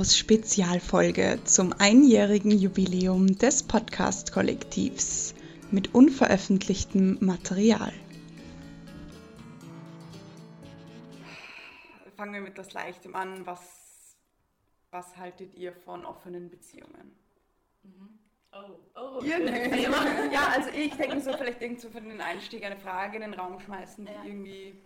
Chaos Spezialfolge zum einjährigen Jubiläum des Podcast-Kollektivs mit unveröffentlichtem Material. Fangen wir mit etwas Leichtem an. Was, was haltet ihr von offenen Beziehungen? Mhm. Oh, oh. Ihr denkt, ja, also ich denke so, vielleicht irgend so für den Einstieg eine Frage in den Raum schmeißen, die Ja. irgendwie.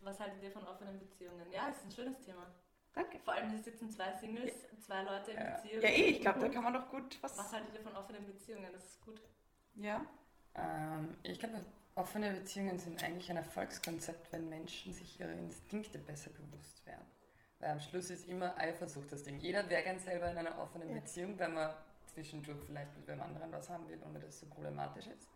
Was haltet ihr von offenen Beziehungen? Ja, ist ein schönes Thema. Danke. Vor allem, hier sitzen zwei Singles, zwei Leute in Ja, Beziehung. ja eh, ich glaube, da kann man doch gut was. Was haltet ihr von offenen Beziehungen? Das ist gut. Ja. Ähm, ich glaube, offene Beziehungen sind eigentlich ein Erfolgskonzept, wenn Menschen sich ihre Instinkte besser bewusst werden. Weil am Schluss ist immer Eifersucht das Ding. Jeder wäre gern selber in einer offenen Ja. Beziehung, wenn man zwischendurch vielleicht mit wem anderen was haben will, ohne dass es so problematisch ist.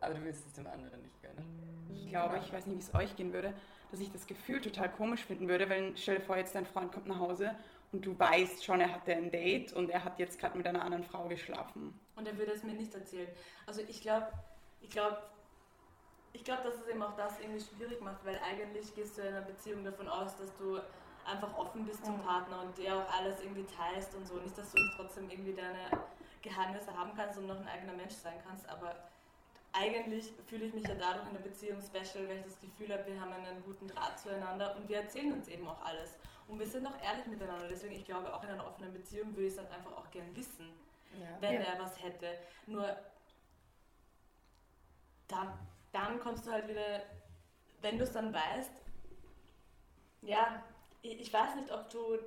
Aber du willst es dem anderen nicht gönnen. Ich glaube, ich weiß nicht, wie es euch gehen würde, dass ich das Gefühl total komisch finden würde, wenn, stell dir vor, jetzt dein Freund kommt nach Hause und du weißt schon, er hatte ein Date und er hat jetzt gerade mit einer anderen Frau geschlafen. Und er würde es mir nicht erzählen. Also ich glaube, ich glaube, ich glaube, dass es eben auch das irgendwie schwierig macht, weil eigentlich gehst du in einer Beziehung davon aus, dass du einfach offen bist zum Mhm. Partner und der auch alles irgendwie teilst und so. Nicht, dass du trotzdem irgendwie deine Geheimnisse haben kannst und noch ein eigener Mensch sein kannst, aber eigentlich fühle ich mich ja dadurch in der Beziehung special, weil ich das Gefühl habe, wir haben einen guten Draht zueinander und wir erzählen uns eben auch alles. Und wir sind auch ehrlich miteinander. Deswegen, ich glaube, auch in einer offenen Beziehung würde ich es dann einfach auch gern wissen Ja. wenn Ja. er was hätte. Nur dann, dann kommst du halt wieder, wenn du es dann weißt, ja, ich, ich weiß nicht, ob du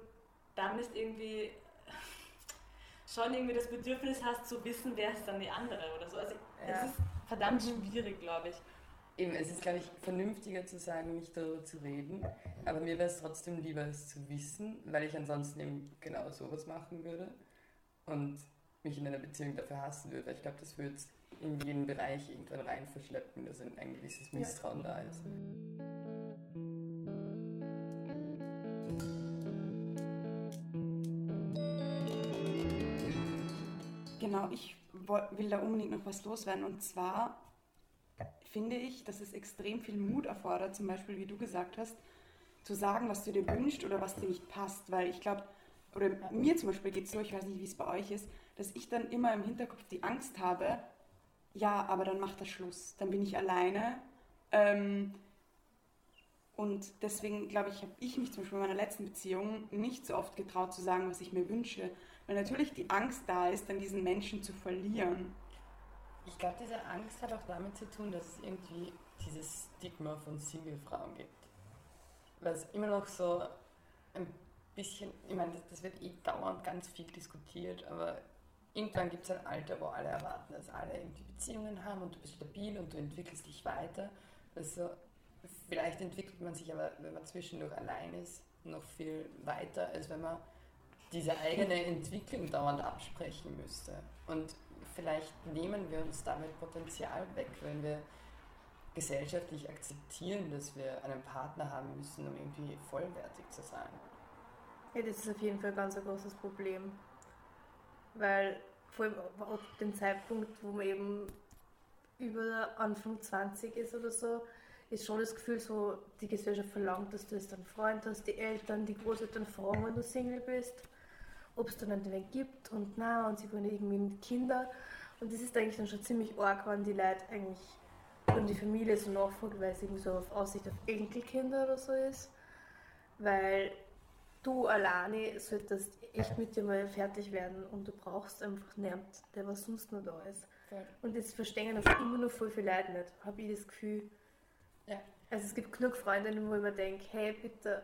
dann nicht irgendwie schon irgendwie das Bedürfnis hast zu wissen, wer ist dann die andere oder so. Also Ja. es ist verdammt schwierig, glaube ich. Eben, es ist, glaube ich, vernünftiger zu sagen, nicht darüber zu reden. Aber mir wäre es trotzdem lieber, es zu wissen, weil ich ansonsten eben genau sowas machen würde und mich in einer Beziehung dafür hassen würde. Weil ich glaube, das würde in jeden Bereich irgendwann rein verschleppen, dass ein, ein gewisses Misstrauen da ist. Genau, ich will da unbedingt noch was loswerden. Und zwar finde ich, dass es extrem viel Mut erfordert, zum Beispiel, wie du gesagt hast, zu sagen, was du dir wünschst oder was dir nicht passt. Weil ich glaube, oder mir zum Beispiel geht es so, ich weiß nicht, wie es bei euch ist, dass ich dann immer im Hinterkopf die Angst habe, ja, aber dann macht das Schluss. Dann bin ich alleine. Ähm, und deswegen, glaube ich, habe ich mich zum Beispiel in meiner letzten Beziehung nicht so oft getraut zu sagen, was ich mir wünsche. Weil natürlich die Angst da ist, dann diesen Menschen zu verlieren. Ich glaube, diese Angst hat auch damit zu tun, dass es irgendwie dieses Stigma von Single-Frauen gibt. Weil es immer noch so ein bisschen, ich meine, das, das wird eh dauernd ganz viel diskutiert, aber irgendwann gibt es ein Alter, wo alle erwarten, dass alle irgendwie Beziehungen haben und du bist stabil und du entwickelst dich weiter. Also vielleicht entwickelt man sich aber, wenn man zwischendurch allein ist, noch viel weiter, als wenn man diese eigene Entwicklung dauernd absprechen müsste. Und vielleicht nehmen wir uns damit Potenzial weg, wenn wir gesellschaftlich akzeptieren, dass wir einen Partner haben müssen, um irgendwie vollwertig zu sein. Ja, das ist auf jeden Fall ganz ein großes Problem. Weil vor allem ab dem Zeitpunkt, wo man eben über Anfang 20 ist oder so, ist schon das Gefühl so, die Gesellschaft verlangt, dass du jetzt einen Freund hast, die Eltern, die Großeltern fragen, wenn du Single bist, ob es dann einen gibt und na und sie wollen irgendwie mit Kinder. Und das ist eigentlich dann schon ziemlich arg, wenn die Leute eigentlich und die Familie so nachfragt, weil es irgendwie so auf Aussicht auf Enkelkinder oder so ist. Weil du alleine solltest echt mit dir mal fertig werden und du brauchst einfach niemanden, der was sonst noch da ist. Und das verstehen einfach immer noch voll viele Leute nicht, habe ich das Gefühl. Ja. Also es gibt genug Freundinnen, wo ich mir denke, hey bitte,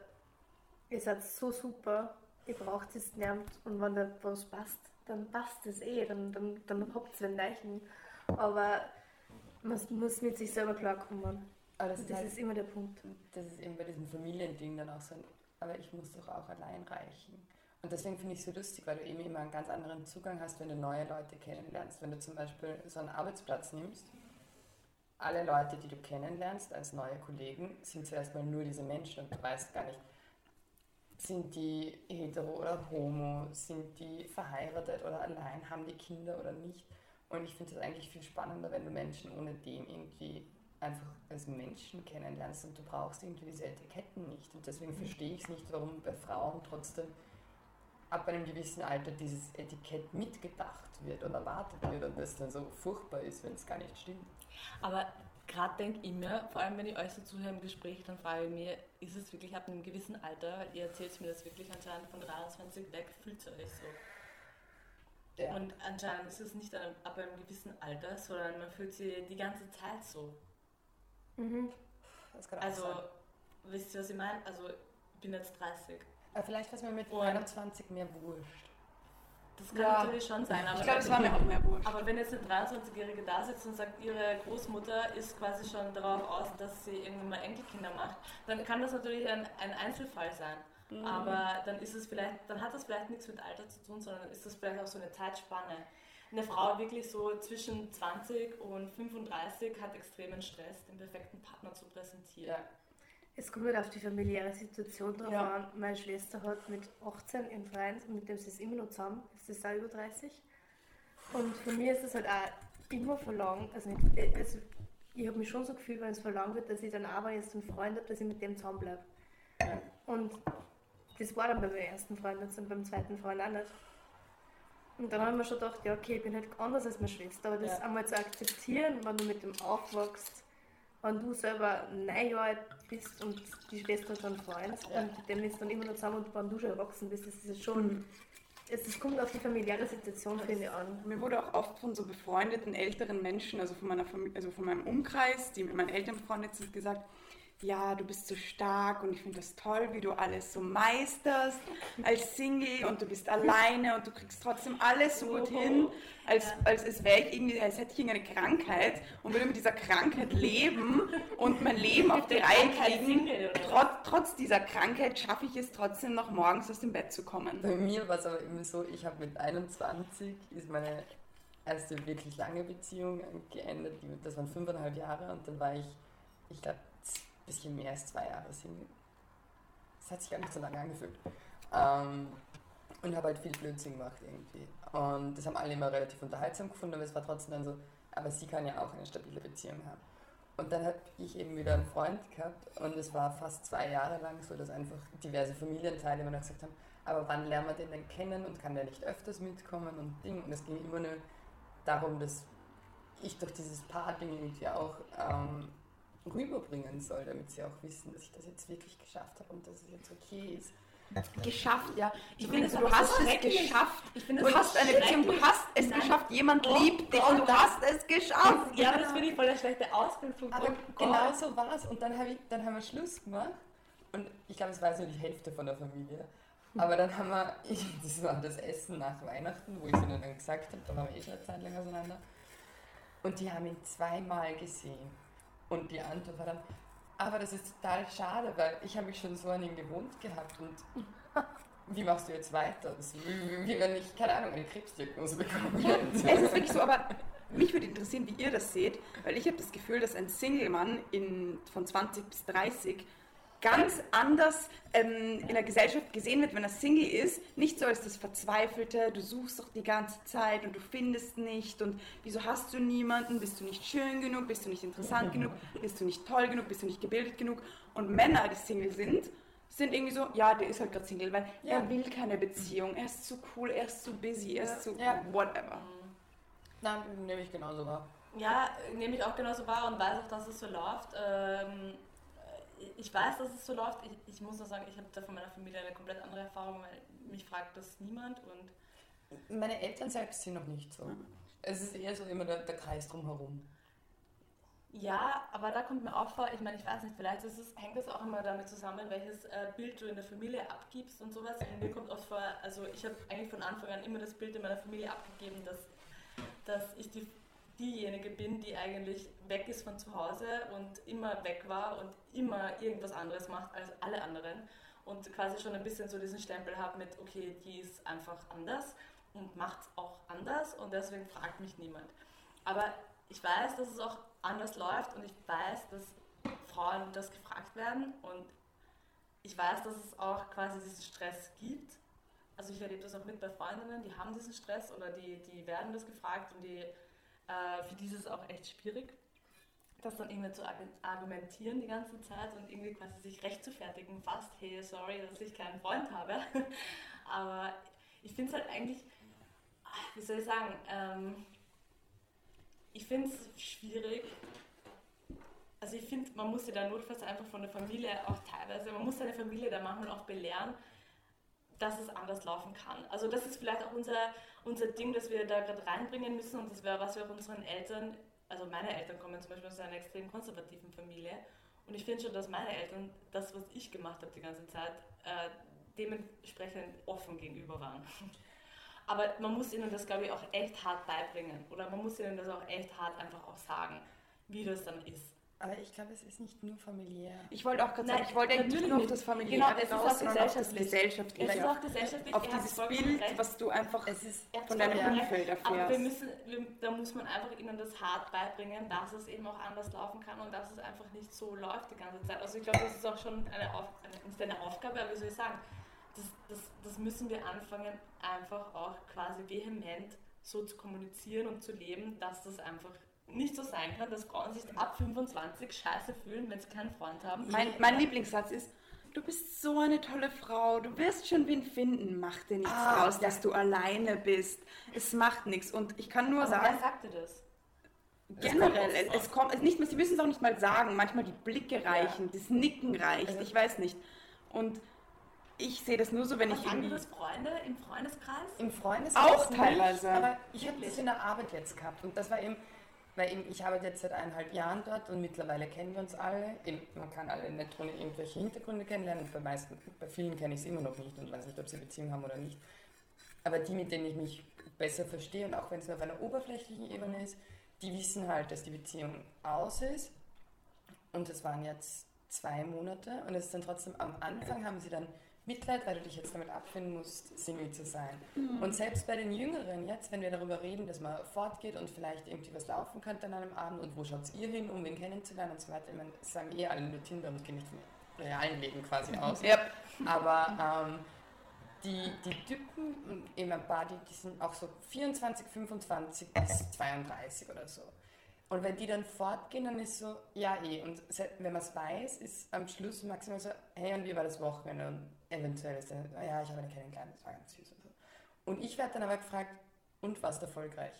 ihr seid so super, ihr braucht es niemand und wenn da was passt, dann passt es eh, dann, dann, dann habt ihr Leichen. Aber man muss mit sich selber klarkommen. Aber das ist, das halt, ist immer der Punkt. das ist eben bei diesem Familiending dann auch so ein, aber ich muss doch auch allein reichen. Und deswegen finde ich es so lustig, weil du eben immer einen ganz anderen Zugang hast, wenn du neue Leute kennenlernst. Wenn du zum Beispiel so einen Arbeitsplatz nimmst, alle Leute, die du kennenlernst als neue Kollegen, sind zuerst mal nur diese Menschen und du weißt gar nicht, sind die hetero oder homo, sind die verheiratet oder allein, haben die Kinder oder nicht. Und ich finde es eigentlich viel spannender, wenn du Menschen ohne dem irgendwie einfach als Menschen kennenlernst und du brauchst irgendwie diese Etiketten nicht. Und deswegen verstehe ich es nicht, warum bei Frauen trotzdem ab einem gewissen Alter dieses Etikett mitgedacht wird und erwartet wird und das dann so furchtbar ist, wenn es gar nicht stimmt. Aber gerade denke ich mir, vor allem wenn ich euch so zuhöre im Gespräch, dann frage ich mich, ist es wirklich ab einem gewissen Alter, ihr erzählt mir das wirklich anscheinend von 23 weg, fühlt ihr euch so? Ja. Und anscheinend ist es nicht ab einem, gewissen Alter, sondern man fühlt sich die ganze Zeit so. Mhm. Das kann auch Also, sein. wisst ihr, was ich meine? Also, ich bin jetzt 30. Aber vielleicht war es mir mit Und- 21 mehr wurscht. Das kann Ja. natürlich schon sein, aber, Ich glaube, es war mir auch mehr wurscht. aber wenn jetzt eine 23-Jährige da sitzt und sagt, ihre Großmutter ist quasi schon darauf aus, dass sie irgendwann mal Enkelkinder macht, dann kann das natürlich ein, ein Einzelfall sein. Mhm. Aber dann ist es vielleicht, dann hat das vielleicht nichts mit Alter zu tun, sondern ist das vielleicht auch so eine Zeitspanne. Eine Frau wirklich so zwischen 20 und 35 hat extremen Stress, den perfekten Partner zu präsentieren. Ja. Es kommt halt auf die familiäre Situation drauf Ja. an. Meine Schwester hat mit 18 einen Freund, mit dem sie ist immer noch zusammen, ist das auch über 30. Und für mich ist es halt auch immer verlangt, also, nicht, also ich habe mich schon so gefühlt, wenn es verlangt wird, dass ich dann ich jetzt einen Freund habe, dass ich mit dem zusammenbleibe. Und das war dann bei meinem ersten Freund und beim zweiten Freund auch nicht. Und dann haben wir schon gedacht, ja okay, ich bin halt anders als meine Schwester, aber das Ja. einmal zu akzeptieren, wenn du mit dem aufwachst, wenn du selber neun Jahre alt bist und die Schwester schon Freund Ja. und dem ist dann immer noch zusammen und wenn du schon erwachsen bist, das ist es schon, es, es kommt auf die familiäre Situation, finde ich, an. Mir wurde auch oft von so befreundeten älteren Menschen, also von meiner Familie, also von meinem Umkreis, die mit meinen Eltern befreundet sind, gesagt, ja, du bist so stark und ich finde das toll, wie du alles so meisterst als Single und du bist alleine und du kriegst trotzdem alles so gut hin, als, als, als wäre ich irgendwie, als hätte ich irgendeine Krankheit und würde mit dieser Krankheit leben und mein Leben auf die Reihe kriegen. Trotz, trotz dieser Krankheit schaffe ich es trotzdem noch morgens aus dem Bett zu kommen. Bei mir war es aber immer so, ich habe mit 21 ist meine erste wirklich lange Beziehung geendet. Das waren fünfeinhalb Jahre und dann war ich, ich glaube, bisschen mehr als zwei Jahre Single. Das hat sich gar nicht so lange angefühlt. Ähm, und habe halt viel Blödsinn gemacht irgendwie. Und das haben alle immer relativ unterhaltsam gefunden, aber es war trotzdem dann so, aber sie kann ja auch eine stabile Beziehung haben. Und dann habe ich eben wieder einen Freund gehabt und es war fast zwei Jahre lang so, dass einfach diverse Familienteile immer noch gesagt haben, aber wann lernen wir den denn kennen und kann der nicht öfters mitkommen und Ding. Und es ging immer nur darum, dass ich durch dieses Paar-Ding irgendwie auch ähm, rüberbringen soll, damit sie auch wissen, dass ich das jetzt wirklich geschafft habe und dass es jetzt okay ist. Geschafft, ja. Ich finde du hast es geschafft. Ich finde Du hast eine Beziehung, du hast es Nein. geschafft. Jemand Oh liebt dich und du hast es geschafft. Ja, das finde ich voll der schlechte Ausgangspunkt. Aber Oh genau so war es. Und dann, hab ich, dann haben wir Schluss gemacht. Und ich glaube, es war so die Hälfte von der Familie. Aber dann haben wir, ich, das war das Essen nach Weihnachten, wo ich es ihnen dann gesagt habe, da waren wir eh schon eine Zeit lang auseinander. Und die haben ihn zweimal gesehen. Und die Antwort war dann, aber das ist total schade, weil ich habe mich schon so an ihn gewohnt gehabt und wie machst du jetzt weiter? Das, wie, wie wenn ich, keine Ahnung, eine Krebsdiagnose bekommen hätte. Es ist wirklich so, aber mich würde interessieren, wie ihr das seht, weil ich habe das Gefühl, dass ein Single-Mann in, von 20 bis 30 ganz anders ähm, in der Gesellschaft gesehen wird, wenn er Single ist. Nicht so als das Verzweifelte, du suchst doch die ganze Zeit und du findest nicht und wieso hast du niemanden, bist du nicht schön genug, bist du nicht interessant genug, bist du nicht toll genug, bist du nicht gebildet genug. Und Männer, die Single sind, sind irgendwie so, ja, der ist halt gerade Single, weil Ja. er will keine Beziehung, er ist zu cool, er ist zu busy, er ist zu Ja. whatever. Nein, nehme ich genauso wahr. Ja, nehme ich auch genauso wahr und weiß auch, dass es so läuft. Ähm, ich weiß, dass es so läuft. Ich, ich muss nur sagen, ich habe da von meiner Familie eine komplett andere Erfahrung, weil mich fragt das niemand und Meine Eltern selbst sind noch nicht so. Es ist eher so immer der, der Kreis drumherum. Ja, aber da kommt mir auch vor, ich meine, ich weiß nicht, vielleicht ist es, hängt das auch immer damit zusammen, welches äh, Bild du in der Familie abgibst und sowas. Und mir kommt oft vor, also ich habe eigentlich von Anfang an immer das Bild in meiner Familie abgegeben, dass, dass ich die, diejenige bin, die eigentlich weg ist von zu Hause und immer weg war und immer irgendwas anderes macht als alle anderen. Und quasi schon ein bisschen so diesen Stempel habe mit, okay, die ist einfach anders und macht es auch anders und deswegen fragt mich niemand. Aber ich weiß, dass es auch anders läuft und ich weiß, dass Frauen das gefragt werden und ich weiß, dass es auch quasi diesen Stress gibt. Also ich erlebe das auch mit bei Freundinnen, die haben diesen Stress oder die, die werden das gefragt und die, äh, für die ist es auch echt schwierig, das dann irgendwie zu argu- argumentieren die ganze Zeit und irgendwie quasi sich rechtfertigen fast, hey, sorry, dass ich keinen Freund habe. Aber ich finde es halt eigentlich, wie soll ich sagen, ähm, ich finde es schwierig. Also ich finde, man muss sich da notfalls einfach von der Familie auch teilweise, man muss seine Familie da manchmal auch belehren, dass es anders laufen kann. Also das ist vielleicht auch unser, unser Ding, das wir da gerade reinbringen müssen und das wäre, was wir auch unseren Eltern, also meine Eltern kommen zum Beispiel aus einer extrem konservativen Familie und ich finde schon, dass meine Eltern das, was ich gemacht habe die ganze Zeit, äh, dementsprechend offen gegenüber waren. Aber man muss ihnen das, glaube ich, auch echt hart beibringen. Oder man muss ihnen das auch echt hart einfach auch sagen, wie das dann ist. Aber ich glaube, es ist nicht nur familiär. Ich wollte auch gerade sagen, ich wollte eigentlich nur auf das familiäre genau, es ist auch gesellschaftlich. gesellschaftliche. Es ist auch gesellschaftlich. Auf dieses Bild, recht. was du einfach Es ist von deinem Ja. Umfeld Aber erfährst. wir müssen, wir, da muss man einfach ihnen das hart beibringen, dass es eben auch anders laufen kann und dass es einfach nicht so läuft die ganze Zeit. Also ich glaube, das ist auch schon eine, Auf, nicht eine Aufgabe, aber wie soll ich sagen, das, das, das müssen wir anfangen, einfach auch quasi vehement so zu kommunizieren und zu leben, dass das einfach nicht so sein kann, dass Frauen sich ab 25 scheiße fühlen, wenn sie keinen Freund haben. Mein, mein Lieblingssatz ist, du bist so eine tolle Frau, du wirst schon wen finden, mach dir nichts Ah, raus, ja. dass du alleine bist. Es macht nichts. Und ich kann nur Aber sagen, wer sagte das? generell, Es es, kommt es kommt, es nicht, sie müssen es auch nicht mal sagen, manchmal die Blicke reichen, das Nicken reicht, Ja. ich weiß nicht. Und ich sehe das nur so, wenn ich Und irgendwie... andere Freunde im Freundeskreis? Im Freundeskreis Auch nicht, teilweise. aber ich habe das in der Arbeit jetzt gehabt und das war eben, weil eben ich arbeite jetzt seit eineinhalb Jahren dort und mittlerweile kennen wir uns alle. Eben, man kann alle nicht ohne irgendwelche Hintergründe kennenlernen bei, meisten, bei vielen kenne ich es immer noch nicht und weiß nicht, ob sie Beziehung haben oder nicht. Aber die, mit denen ich mich besser verstehe und auch wenn es nur auf einer oberflächlichen Ebene ist, die wissen halt, dass die Beziehung aus ist. Und es waren jetzt zwei Monate und es ist dann trotzdem am Anfang haben sie dann Mitleid, weil du dich jetzt damit abfinden musst, Single zu sein. Und selbst bei den Jüngeren jetzt, wenn wir darüber reden, dass man fortgeht und vielleicht irgendwie was laufen könnte an einem Abend und wo schaut ihr hin, um wen kennenzulernen und so weiter, ich meine, das sagen eh alle nur Tinder und gehen nicht vom realen Leben quasi aus. Ja, Aber ähm, die, die Typen, eben ein paar, die, die sind auch so 24, 25 bis 32 oder so. Und wenn die dann fortgehen, dann ist so, ja eh. Und wenn man es weiß, ist am Schluss maximal so, hey, und wie war das Wochenende? Und eventuell ist dann, "Ah ja, ich habe eine kennengelernt, das war ganz süß und so. Und ich werde dann aber gefragt, und warst du erfolgreich?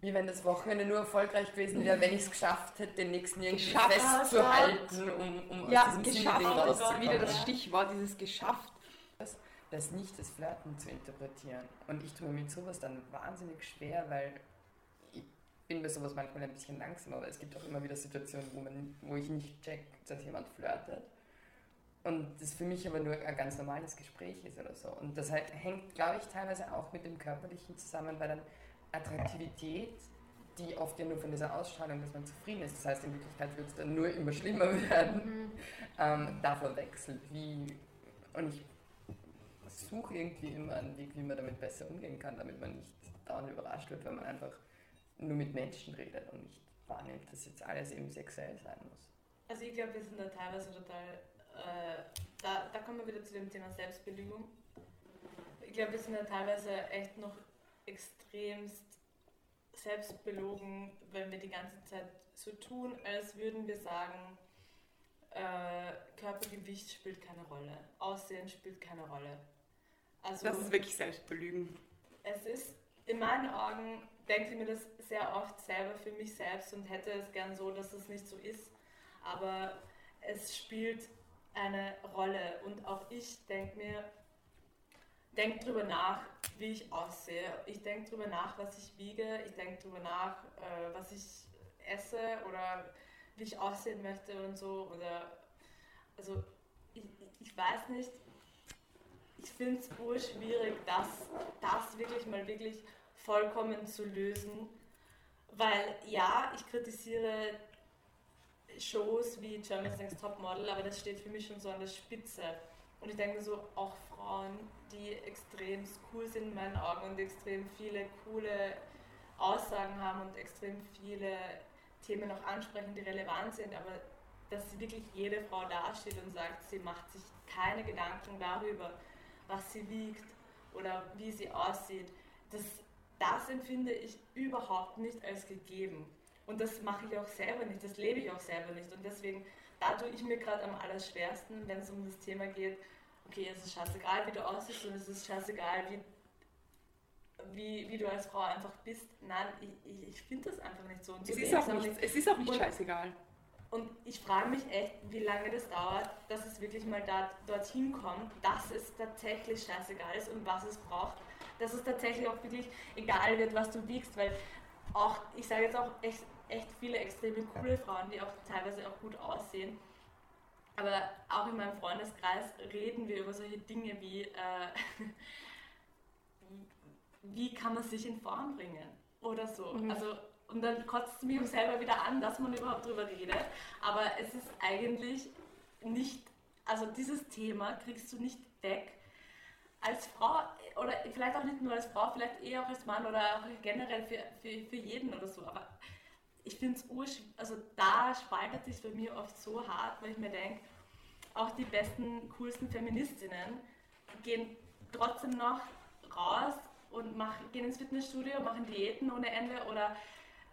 Wie wenn das Wochenende nur erfolgreich gewesen wäre, wenn ich es geschafft hätte, den nächsten irgendwie Geschafft festzuhalten, um, um ja aus diesem geschafft, das ist rauszukommen. wieder das Stichwort, dieses geschafft. das nicht als Flirten zu interpretieren. Und ich tue mir mit sowas dann wahnsinnig schwer, weil bin bei sowas manchmal ein bisschen langsam, aber es gibt auch immer wieder Situationen, wo, man, wo ich nicht check, dass jemand flirtet. Und das für mich aber nur ein ganz normales Gespräch ist oder so. Und das halt hängt, glaube ich, teilweise auch mit dem Körperlichen zusammen, weil dann Attraktivität, die oft ja nur von dieser Ausstrahlung, dass man zufrieden ist, das heißt, in Wirklichkeit wird es dann nur immer schlimmer werden, ähm, davor wechselt. Wie, und ich suche irgendwie immer einen Weg, wie man damit besser umgehen kann, damit man nicht dauernd überrascht wird, wenn man einfach nur mit Menschen redet und nicht wahrnimmt, dass jetzt alles eben sexuell sein muss. Also ich glaube, wir sind da teilweise total, äh, da, da kommen wir wieder zu dem Thema Selbstbelügung. Ich glaube, wir sind da teilweise echt noch extremst selbstbelogen, wenn wir die ganze Zeit so tun, als würden wir sagen, äh, Körpergewicht spielt keine Rolle, Aussehen spielt keine Rolle. Also Das ist wirklich Selbstbelügen. es ist in meinen Augen, denke ich mir das sehr oft selber für mich selbst und hätte es gern so, dass es nicht so ist. Aber es spielt eine Rolle und auch ich denke mir, denke drüber nach, wie ich aussehe. Ich denke drüber nach, was ich wiege. Ich denke drüber nach, äh, was ich esse oder wie ich aussehen möchte und so. Oder also ich, ich weiß nicht, ich finde es urschwierig, das, das wirklich mal wirklich vollkommen zu lösen. Weil ja, ich kritisiere Shows wie Germany's Next Topmodel, aber das steht für mich schon so an der Spitze. Und ich denke so, auch Frauen, die extrem cool sind in meinen Augen und extrem viele coole Aussagen haben und extrem viele Themen auch ansprechen, die relevant sind, aber dass wirklich jede Frau dasteht und sagt, sie macht sich keine Gedanken darüber, was sie wiegt oder wie sie aussieht, das, das empfinde ich überhaupt nicht als gegeben. Und das mache ich auch selber nicht, das lebe ich auch selber nicht. Und deswegen, da tue ich mir gerade am allerschwersten, wenn es um das Thema geht, okay, es ist scheißegal, wie du aussiehst und es ist scheißegal, wie wie, wie du als Frau einfach bist. Nein, ich, ich, finde das einfach nicht so. Und Es ist, auch ich's nicht, es ist auch nicht Und- scheißegal. Und ich frage mich echt, wie lange das dauert, dass es wirklich mal da, dorthin kommt, dass es tatsächlich scheißegal ist und was es braucht. Dass es tatsächlich auch wirklich egal wird, was du wiegst, weil auch, ich sage jetzt auch echt, echt viele extreme coole Frauen, die auch teilweise auch gut aussehen. Aber auch in meinem Freundeskreis reden wir über solche Dinge wie, äh, wie kann man sich in Form bringen oder so. Also, und dann kotzt es mich auch selber wieder an, dass man überhaupt drüber redet. Aber es ist eigentlich nicht, also dieses Thema kriegst du nicht weg als Frau oder vielleicht auch nicht nur als Frau, vielleicht eher auch als Mann oder auch generell für, für, für jeden oder so. Aber ich finde es ursch, also da spaltet sich bei mir oft so hart, weil ich mir denke, auch die besten, coolsten Feministinnen gehen trotzdem noch raus und machen, gehen ins Fitnessstudio, machen Diäten ohne Ende oder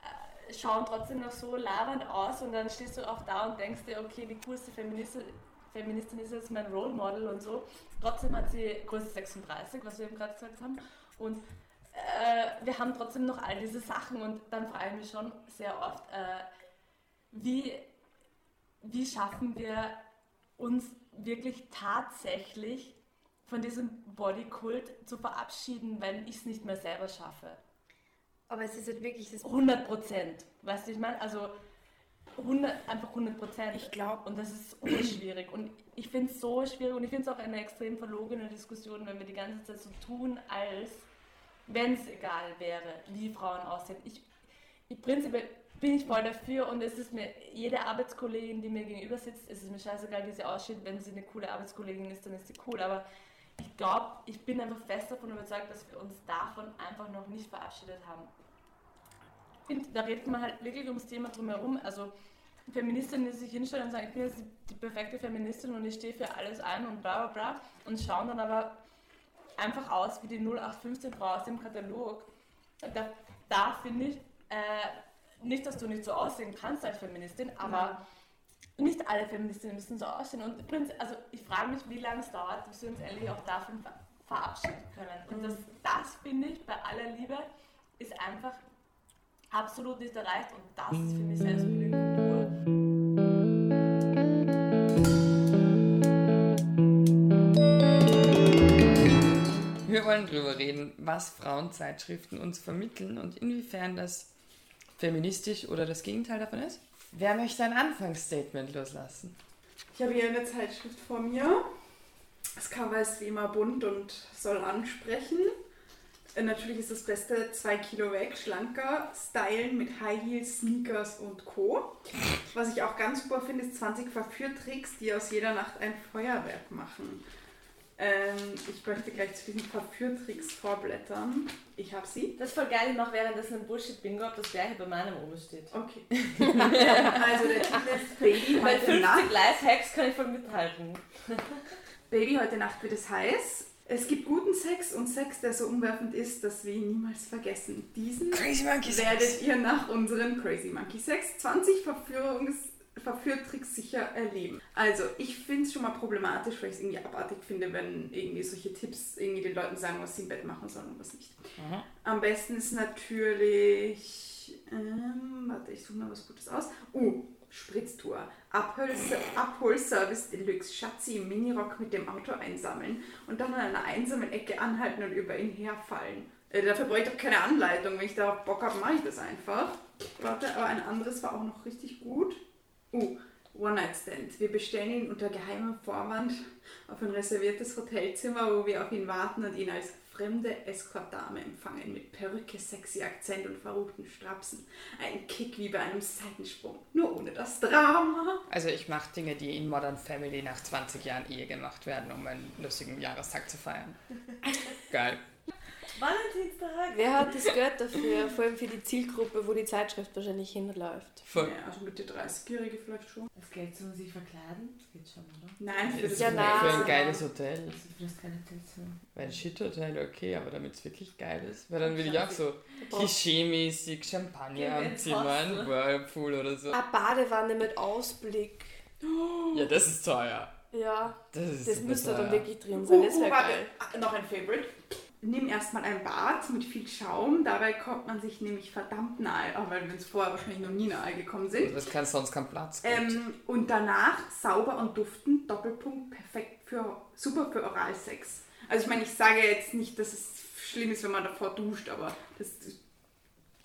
äh, schauen trotzdem noch so labernd aus und dann stehst du auch da und denkst dir, okay, die coolste Feministin, Feministin ist jetzt mein Role Model und so. Trotzdem hat sie Größe 36, was wir eben gerade gesagt haben. Und äh, wir haben trotzdem noch all diese Sachen und dann frage ich mich schon sehr oft, äh, wie, wie schaffen wir uns wirklich tatsächlich von diesem Bodykult zu verabschieden, wenn ich es nicht mehr selber schaffe. Aber es ist halt wirklich das 100 Prozent, weißt du, ich meine, also 100, einfach 100 Prozent. Ich glaube, Und das ist so schwierig. Und ich finde es so schwierig und ich finde es auch eine extrem verlogene Diskussion, wenn wir die ganze Zeit so tun, als wenn es egal wäre, wie Frauen aussehen. Ich, ich prinzipiell bin ich voll dafür und es ist mir, jede Arbeitskollegin, die mir gegenüber sitzt, es ist mir scheißegal, wie sie aussieht. Wenn sie eine coole Arbeitskollegin ist, dann ist sie cool. Aber ich glaube, ich bin einfach fest davon überzeugt, dass wir uns davon einfach noch nicht verabschiedet haben. Ich finde, da redet man halt wirklich ums Thema drumherum. Also Feministinnen, die sich hinstellen und sagen, ich bin jetzt die, die perfekte Feministin und ich stehe für alles ein und bla bla bla und schauen dann aber einfach aus wie die 0815-Frau aus dem Katalog. Da, da finde ich, äh, nicht, dass du nicht so aussehen kannst als Feministin, aber nicht alle Feministinnen müssen so aussehen. Und übrigens, also ich frage mich, wie lange es dauert, bis wir uns endlich auch davon ver verabschieden können. Und das, das finde ich bei aller Liebe ist einfach absolut nicht erreicht und das ist für mich Selbstbildung Wir wollen darüber reden, was Frauenzeitschriften uns vermitteln und inwiefern das feministisch oder das Gegenteil davon ist. Wer möchte ein Anfangsstatement loslassen? Ich habe hier eine Zeitschrift vor mir. Das Cover ist wie immer bunt und soll ansprechen. Äh, Natürlich ist das Beste 2 Kilo weg, schlanker, stylen mit High Heels, Sneakers und Co. Was ich auch ganz super finde, ist 20 Verführtricks, die aus jeder Nacht ein Feuerwerk machen. Ähm, ich möchte gleich zu diesen Verführtricks vorblättern. Ich habe sie. Das ist voll geil, ich mache währenddessen ein Bullshit-Bingo, ob das gleiche bei meinem oben steht. Okay. also der Titel ist Baby Bei heute 50 Nacht. Live-Hacks kann ich voll mithalten. Baby, heute Nacht wird es heiß. Es gibt guten Sex und Sex, der so umwerfend ist, dass wir ihn niemals vergessen. Diesen Crazy Monkey werdet ihr nach unseren Crazy Monkey Sex 20 Verführungs Verführtricks sicher erleben. Also, ich finde es schon mal problematisch, weil ich es irgendwie abartig finde, wenn irgendwie solche Tipps irgendwie den Leuten sagen, was sie im Bett machen sollen und was nicht. Mhm. Am besten ist natürlich. Ähm, warte, ich suche mal was Gutes aus. Uh, Spritztour. Abholser, Abholservice Deluxe. Schatzi im Minirock mit dem Auto einsammeln und dann an einer einsamen Ecke anhalten und über ihn herfallen. Äh, dafür brauche ich doch keine Anleitung. Wenn ich darauf Bock habe, mache ich das einfach. Warte, aber ein anderes war auch noch richtig gut. Uh, One-Night-Stand. Wir bestellen ihn unter geheimem Vorwand auf ein reserviertes Hotelzimmer, wo wir auf ihn warten und ihn als fremde Escort-Dame empfangen. Mit Perücke, sexy Akzent und verruchten Strapsen. Ein Kick wie bei einem Seitensprung. Nur ohne das Drama. Also ich mache Dinge, die in Modern Family nach 20 Jahren Ehe gemacht werden, um einen lustigen Jahrestag zu feiern. Geil. Valentinstag! Wer hat das Geld dafür? Vor allem für die Zielgruppe, wo die Zeitschrift wahrscheinlich hinläuft. Voll. Ja, also mit der 30-Jährige vielleicht schon. Das Geld zum sich verkleiden? Das geht schon, oder? Nein, für das Ja, Für na. ein geiles Hotel. Das ist vielleicht keine Telefon. Weil ein Shit-Hotel, okay, aber damit es wirklich geil ist, weil dann will ich auch so klischee-mäßig Champagner am Zimmer, ein Whirlpool oder so. Eine Badewanne mit Ausblick. Ja, das ist teuer. Ja, Das ist das müsste teuer. dann wirklich drin Uh, sein. Das uh, wäre warte, geil. ah, noch ein Favorite. Nimm erstmal ein Bad mit viel Schaum. Dabei kommt man sich nämlich verdammt nahe, auch weil wir uns vorher wahrscheinlich noch nie nahe gekommen sind. Das kann sonst keinen Platz geben. Ähm, und danach sauber und duftend, Doppelpunkt, perfekt für, super für Oralsex. Also ich meine, ich sage jetzt nicht, dass es schlimm ist, wenn man davor duscht, aber das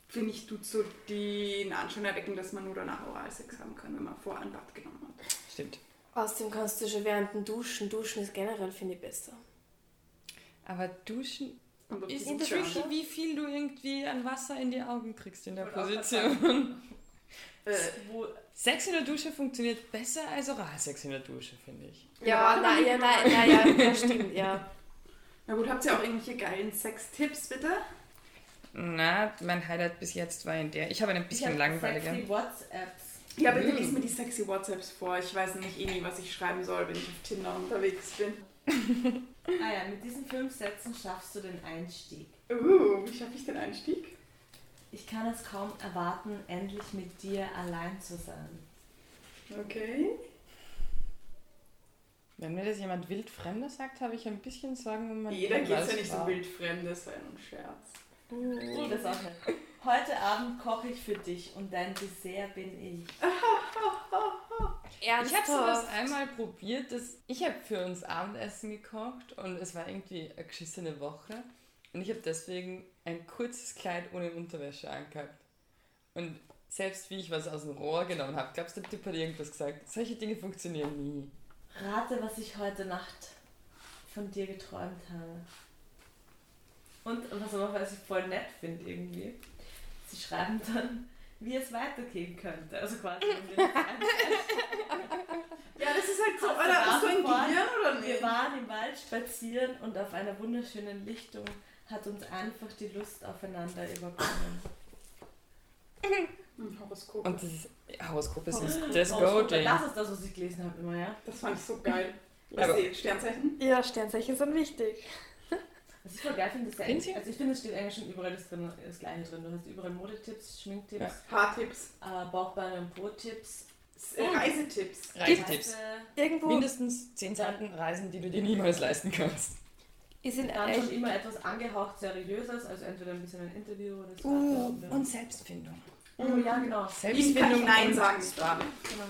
finde ich, tut so den Anschein erwecken, dass man nur danach Oralsex haben kann, wenn man vorher ein Bad genommen hat. Stimmt. Außerdem kannst du schon während dem Duschen, Duschen ist generell, finde ich, besser. Aber duschen ob ist schon- wie viel du irgendwie an Wasser in die Augen kriegst in der Position. Äh, Wo, Sex in der Dusche funktioniert besser als Oralsex in der Dusche, finde ich. Ja, Ja, nein, ja, nein, nein, ja, stimmt, ja. na gut, habt ihr auch irgendwelche geilen Sextipps, bitte? Na, mein Highlight bis jetzt war in der. Ich habe einen bisschen langweiliger. sexy WhatsApps. Ja, bitte Mm. lies mir die sexy WhatsApps vor. Ich weiß nämlich eh nie, was ich schreiben soll, wenn ich auf Tinder unterwegs bin. Ah ja, mit diesen fünf Sätzen schaffst du den Einstieg. Uh, wie schaffe ich den Einstieg? Ich kann es kaum erwarten, endlich mit dir allein zu sein. Okay. Wenn mir das jemand wildfremder sagt, habe ich ein bisschen Sorgen um mein Jeder geht ja nicht so Vergleichsgrad. wildfremd, das war ja nur ein Scherz. Oh, das auch nicht. Heute Abend koche ich für dich und dein Dessert bin ich. Ich habe sowas Ernsthaft? einmal probiert. Dass ich habe für uns Abendessen gekocht und es war irgendwie eine geschissene Woche. Und ich habe deswegen ein kurzes Kleid ohne Unterwäsche angehabt. Und selbst wie ich was aus dem Rohr genommen habe, glaubst du, der Typ hat irgendwas gesagt. Solche Dinge funktionieren nie. Rate, was ich heute Nacht von dir geträumt habe. Und was aber, was ich voll nett finde irgendwie, sie schreiben dann, wie es weitergehen könnte. Also quasi Ja, das ist halt so, du oder hast du ein? Gehirn oder Wir nicht? waren im Wald spazieren und auf einer wunderschönen Lichtung hat uns einfach die Lust aufeinander überkommen. Hm, Horoskop. Und das ist, Horoskop ist Horoskop. das Horoskop, Go-Ding. Das ist das, was ich gelesen habe immer, ja. Das fand ich so geil. Was ist Sternzeichen? Ja, Sternzeichen sind wichtig. Was ich voll geil finde, ist ja eigentlich, also ich finde, es steht eigentlich schon überall das, drin, das Gleiche drin. Du hast überall Modetipps, Schminktipps, Ja. Haartipps, äh, Bauchbeine und Po-Tipps. Äh, Reisetipps. Reisetipps. Irgendwo Mindestens 10 Seiten Reisen, die du dir niemals leisten kannst. ist in Dann schon immer etwas angehaucht Seriöses, also entweder ein bisschen ein Interview oder so. Uh, und Selbstfindung. oh ja, genau. Ihm kann Selbstfindung Nein sagen. Genau.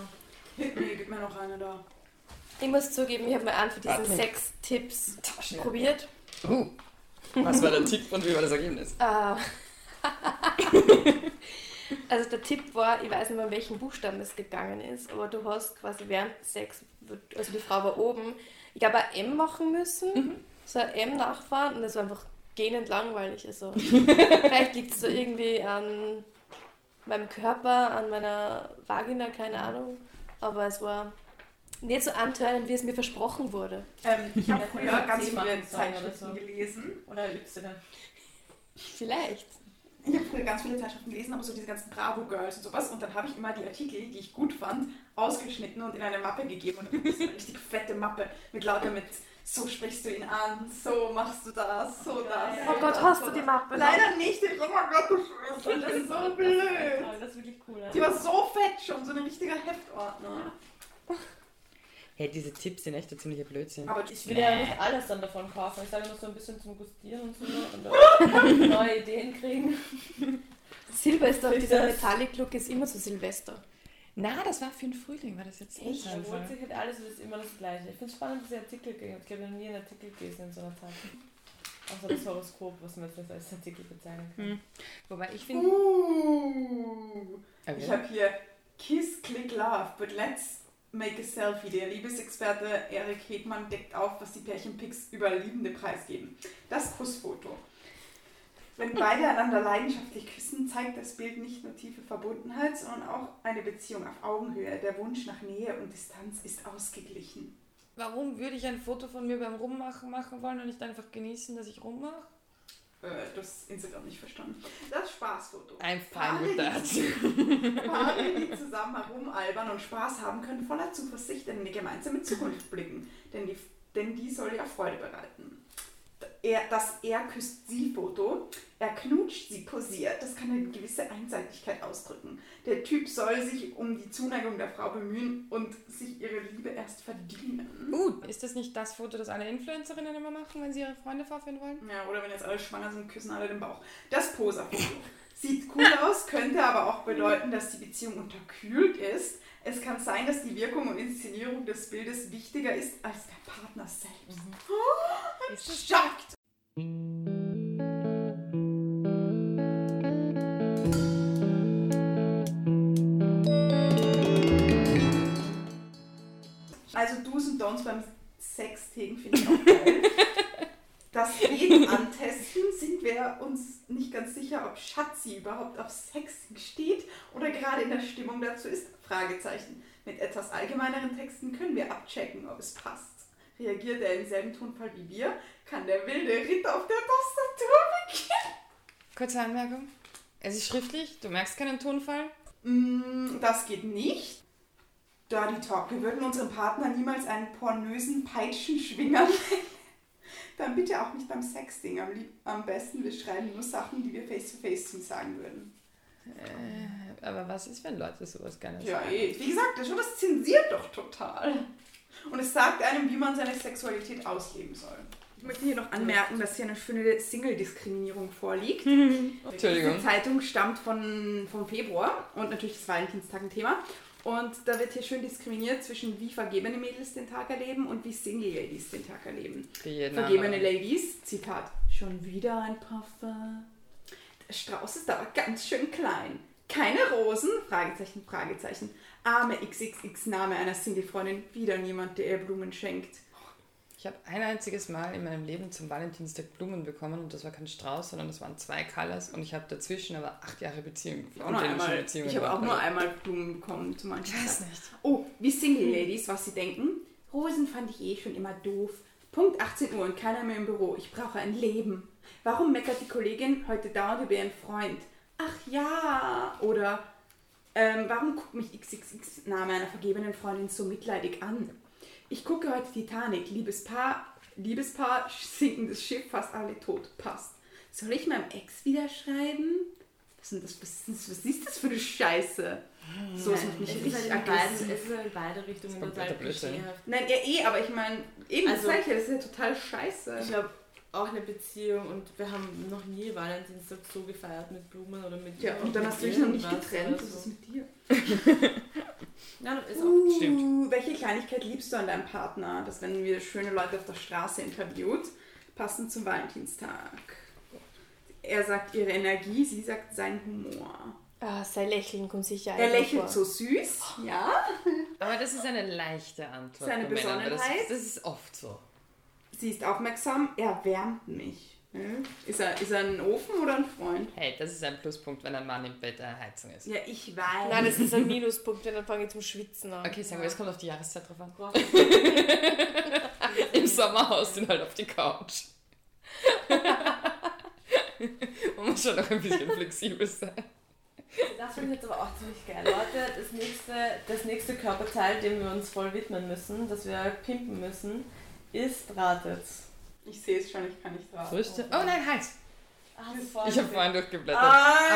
Gib mir, gib mir noch eine da. Ich muss zugeben, ich habe mal einen von diesen Warte. sechs Tipps probiert. Uh, was war der Tipp und wie war das Ergebnis? Äh, also der Tipp war, ich weiß nicht mehr, um welchen Buchstaben es gegangen ist, aber du hast quasi während Sex, also die Frau war oben, ich glaube ein M machen müssen, so ein M nachfahren und das war einfach gähnend langweilig. Also vielleicht liegt es so irgendwie an meinem Körper, an meiner Vagina, keine Ahnung, aber es war nicht so antörnend, wie es mir versprochen wurde. Ähm, ich habe Ja, früher ja, ganz viele Zeitschriften so. gelesen. Oder Y. Vielleicht. Ich habe früher ganz viele Zeitschriften gelesen, aber so diese ganzen Bravo Girls und sowas. Und dann habe ich immer die Artikel, die ich gut fand, ausgeschnitten und in eine Mappe gegeben. Und dann ist eine richtig fette Mappe mit lauter mit so sprichst du ihn an, so machst du das, so das. Oh Gott, das, hast so du die das. Mappe? Leider nicht. Ich oh mein Gott, das ist so Das ist, blöd. das ist wirklich cool. Die war so fett schon, so ein richtiger Heftordner. Hey, diese Tipps sind echt ein ziemlicher Blödsinn. Aber Ich will ja nicht alles dann davon kaufen. Ich sage nur so ein bisschen zum Gustieren und so. Und neue Ideen kriegen. Silber ist doch, dieser Metallic Look ist immer zu Silvester. Na, das war für den Frühling, war das jetzt Echt? Da sein holt sich halt alles, es ist immer das Gleiche. Ich finde es spannend, dass ich Artikel gehen. Ich habe noch nie einen Artikel gelesen in so einer Zeit. Außer das Horoskop, was man jetzt als Artikel bezeichnen kann. Hm. Wobei ich finde. Uh, Okay. ich habe hier Kiss, Click, Love, but let's make a selfie. Der Liebesexperte Erik Hegmann deckt auf, was die Pärchenpics über Liebende preisgeben. Das Kussfoto. Wenn beide einander leidenschaftlich küssen, zeigt das Bild nicht nur tiefe Verbundenheit, sondern auch eine Beziehung auf Augenhöhe. Der Wunsch nach Nähe und Distanz ist ausgeglichen. Warum würde ich ein Foto von mir beim Rummachen machen wollen und nicht einfach genießen, dass ich rummache? Äh, das Instagram nicht verstanden. Das Spaßfoto. I'm fine with die that. Paare, die zusammen herumalbern und Spaß haben, können voller Zuversicht in eine gemeinsame Zukunft blicken. Denn die, denn die soll ja Freude bereiten. Er, das Er küsst sie Foto. Er knutscht sie posiert. Das kann eine gewisse Einseitigkeit ausdrücken. Der Typ soll sich um die Zuneigung der Frau bemühen und sich ihre Liebe erst verdienen. Uh, ist das nicht das Foto, das alle Influencerinnen immer machen, wenn sie ihre Freunde vorführen wollen? Ja, oder wenn jetzt alle schwanger sind, küssen alle den Bauch. Das Poserfoto. Sieht cool aus, könnte aber auch bedeuten, dass die Beziehung unterkühlt ist. Es kann sein, dass die Wirkung und Inszenierung des Bildes wichtiger ist als der Partner selbst. Oh, Ist das! Also Do's und Don'ts beim Sexting finde ich auch geil. Das Reden antesten sind wir uns nicht ganz sicher, ob Schatzi überhaupt auf Sexting steht oder gerade in der Stimmung dazu ist. Fragezeichen. Mit etwas allgemeineren Texten können wir abchecken, ob es passt. Reagiert er im selben Tonfall wie wir, kann der wilde Ritter auf der Tastatur beginnen. Kurze Anmerkung. Es ist schriftlich, du merkst keinen Tonfall. Mm, Das geht nicht. Dirty Talk. Wir würden unserem Partner niemals einen pornösen Peitschenschwinger nennen. Dann bitte auch nicht beim Sexting. Am, am besten, wir schreiben nur Sachen, die wir face-to-face zum sagen würden. Äh, aber was ist, wenn Leute sowas gerne Ja, sagen? eh. Wie gesagt, das, das zensiert doch total. Und es sagt einem, wie man seine Sexualität ausleben soll. Ich möchte hier noch anmerken, dass hier eine schöne Single-Diskriminierung vorliegt. Entschuldigung. Die Zeitung stammt von, vom Februar und natürlich ist Valentinstag ein Thema. Und da wird hier schön diskriminiert zwischen wie vergebene Mädels den Tag erleben und wie Single-Ladies den Tag erleben. Jeden Vergebene. Ladies, Zitat, schon wieder ein Parfum. Der Strauß ist aber ganz schön klein. Keine Rosen? Fragezeichen, Fragezeichen. Arme XXX Name einer Single-Freundin. Wieder niemand, der ihr Blumen schenkt. Ich habe ein einziges Mal in meinem Leben zum Valentinstag Blumen bekommen und das war kein Strauß, sondern das waren zwei Colors und ich habe dazwischen aber acht Jahre Beziehung. Ich habe auch nur authentische einmal, Beziehungen ich habe auch nur einmal Blumen bekommen zu manchen Ich weiß nicht. Oh, wie Single-Ladies, was sie denken. Rosen fand ich eh schon immer doof. Punkt 18 Uhr und keiner mehr im Büro. Ich brauche ein Leben. Warum meckert die Kollegin heute dauernd über ihren Freund? Ach ja. Oder ähm, warum guckt mich XXX Name einer vergebenen Freundin so mitleidig an? Ich gucke heute Titanic. Liebespaar, Liebespaar, sinkendes Schiff, fast alle tot. Passt. Soll ich meinem Ex wieder schreiben? Was, sind das, was, ist das, was ist das für eine Scheiße? So, es macht mich Es ist, richtig halt aggressiv. es ist halt in beide Richtungen total klischeehaft. Nein, ja eh, aber ich meine, eben Also- das ja, das ist ja total scheiße. Ich glaube, auch eine Beziehung und wir haben noch nie Valentinstag so gefeiert mit Blumen oder mit ja, und dann hast du dich noch nicht getrennt, oder was ist so. mit dir? Ja, ist auch Uh, Stimmt. Welche Kleinigkeit liebst du an deinem Partner? Das werden wir schöne Leute auf der Straße interviewt, passend zum Valentinstag. Er sagt ihre Energie, sie sagt sein Humor. Ah, sein Lächeln kommt sicher Er lächelt vor. so süß, ja. Aber das ist eine leichte Antwort. Seine Besonnenheit? Das, das ist oft so. Sie ist aufmerksam, er wärmt mich. Ist, er, ist er ein Ofen oder ein Freund? Hey, das ist ein Pluspunkt, wenn ein Mann im Bett eine Heizung ist. Ja, ich weiß. Nein, das ist ein Minuspunkt, denn dann fange ich zum Schwitzen an. Okay, sagen wir, es kommt auf die Jahreszeit drauf an. Im Sommer haust du ihn halt auf die Couch. Man muss schon noch ein bisschen flexibel sein. Das finde ich jetzt aber auch ziemlich geil. Leute, das nächste, das nächste Körperteil, dem wir uns voll widmen müssen, das wir pimpen müssen, ist ratet's. Ich sehe es schon, ich kann nicht raten. Brüste? Oh nein, Hals. Ah, das ist voll Ich habe vorhin durchgeblättert. Ei.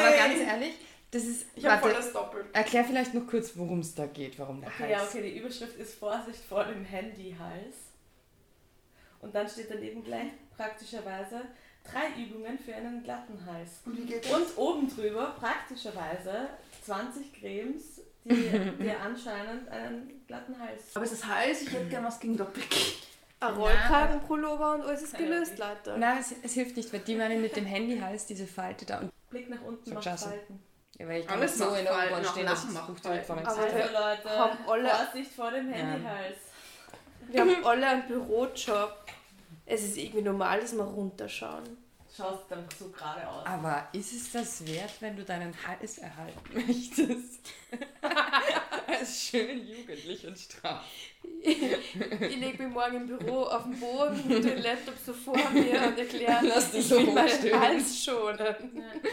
Aber ganz ehrlich, das ist. Ich habe voll das doppelt. erklär vielleicht noch kurz, worum es da geht, warum der Okay, ja, Hals. okay, die Überschrift ist Vorsicht vor dem Handyhals. Und dann steht daneben gleich praktischerweise drei Übungen für einen glatten Hals. Und wie geht das? Und oben drüber praktischerweise 20 Cremes, die dir anscheinend einen glatten Hals. Aber es ist heiß, ich hätte gern was gegen Doppelkinn. Ein Rollkragenpullover und alles ist gelöst, Leute. Nein, es, es hilft nicht, weil die meinen mit dem Handyhals diese Falte da und. Blick nach unten So macht Jassen. Falten. Ja, weil ich kann Alles so in der Falten, U-Bahn stehen, dass ich macht vor mir Aber zeige. Also Leute, haben alle- Vorsicht vor dem Handyhals. Wir haben alle einen Bürojob. Es ist irgendwie normal, dass wir runterschauen. Schaust dann so gerade aus. Aber ist es das wert, wenn du deinen Hals erhalten möchtest? Als schön jugendlich und straff. Ich lege mich morgen im Büro auf den Boden, den Laptop so vor mir und erkläre, Lass dich ich so will meinen. Hals schonen. Ja.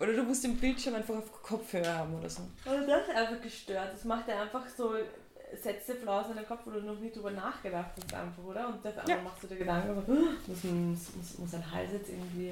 Oder du musst den Bildschirm einfach auf Kopfhörer haben oder so. Aber das ist einfach gestört. Das macht er einfach so Sätze Flaws in deinem Kopf, wo du noch nie drüber nachgedacht hast einfach, oder? Und auf einmal machst du dir Gedanken, so, "Oh, muss, muss, muss, muss ein Hals jetzt irgendwie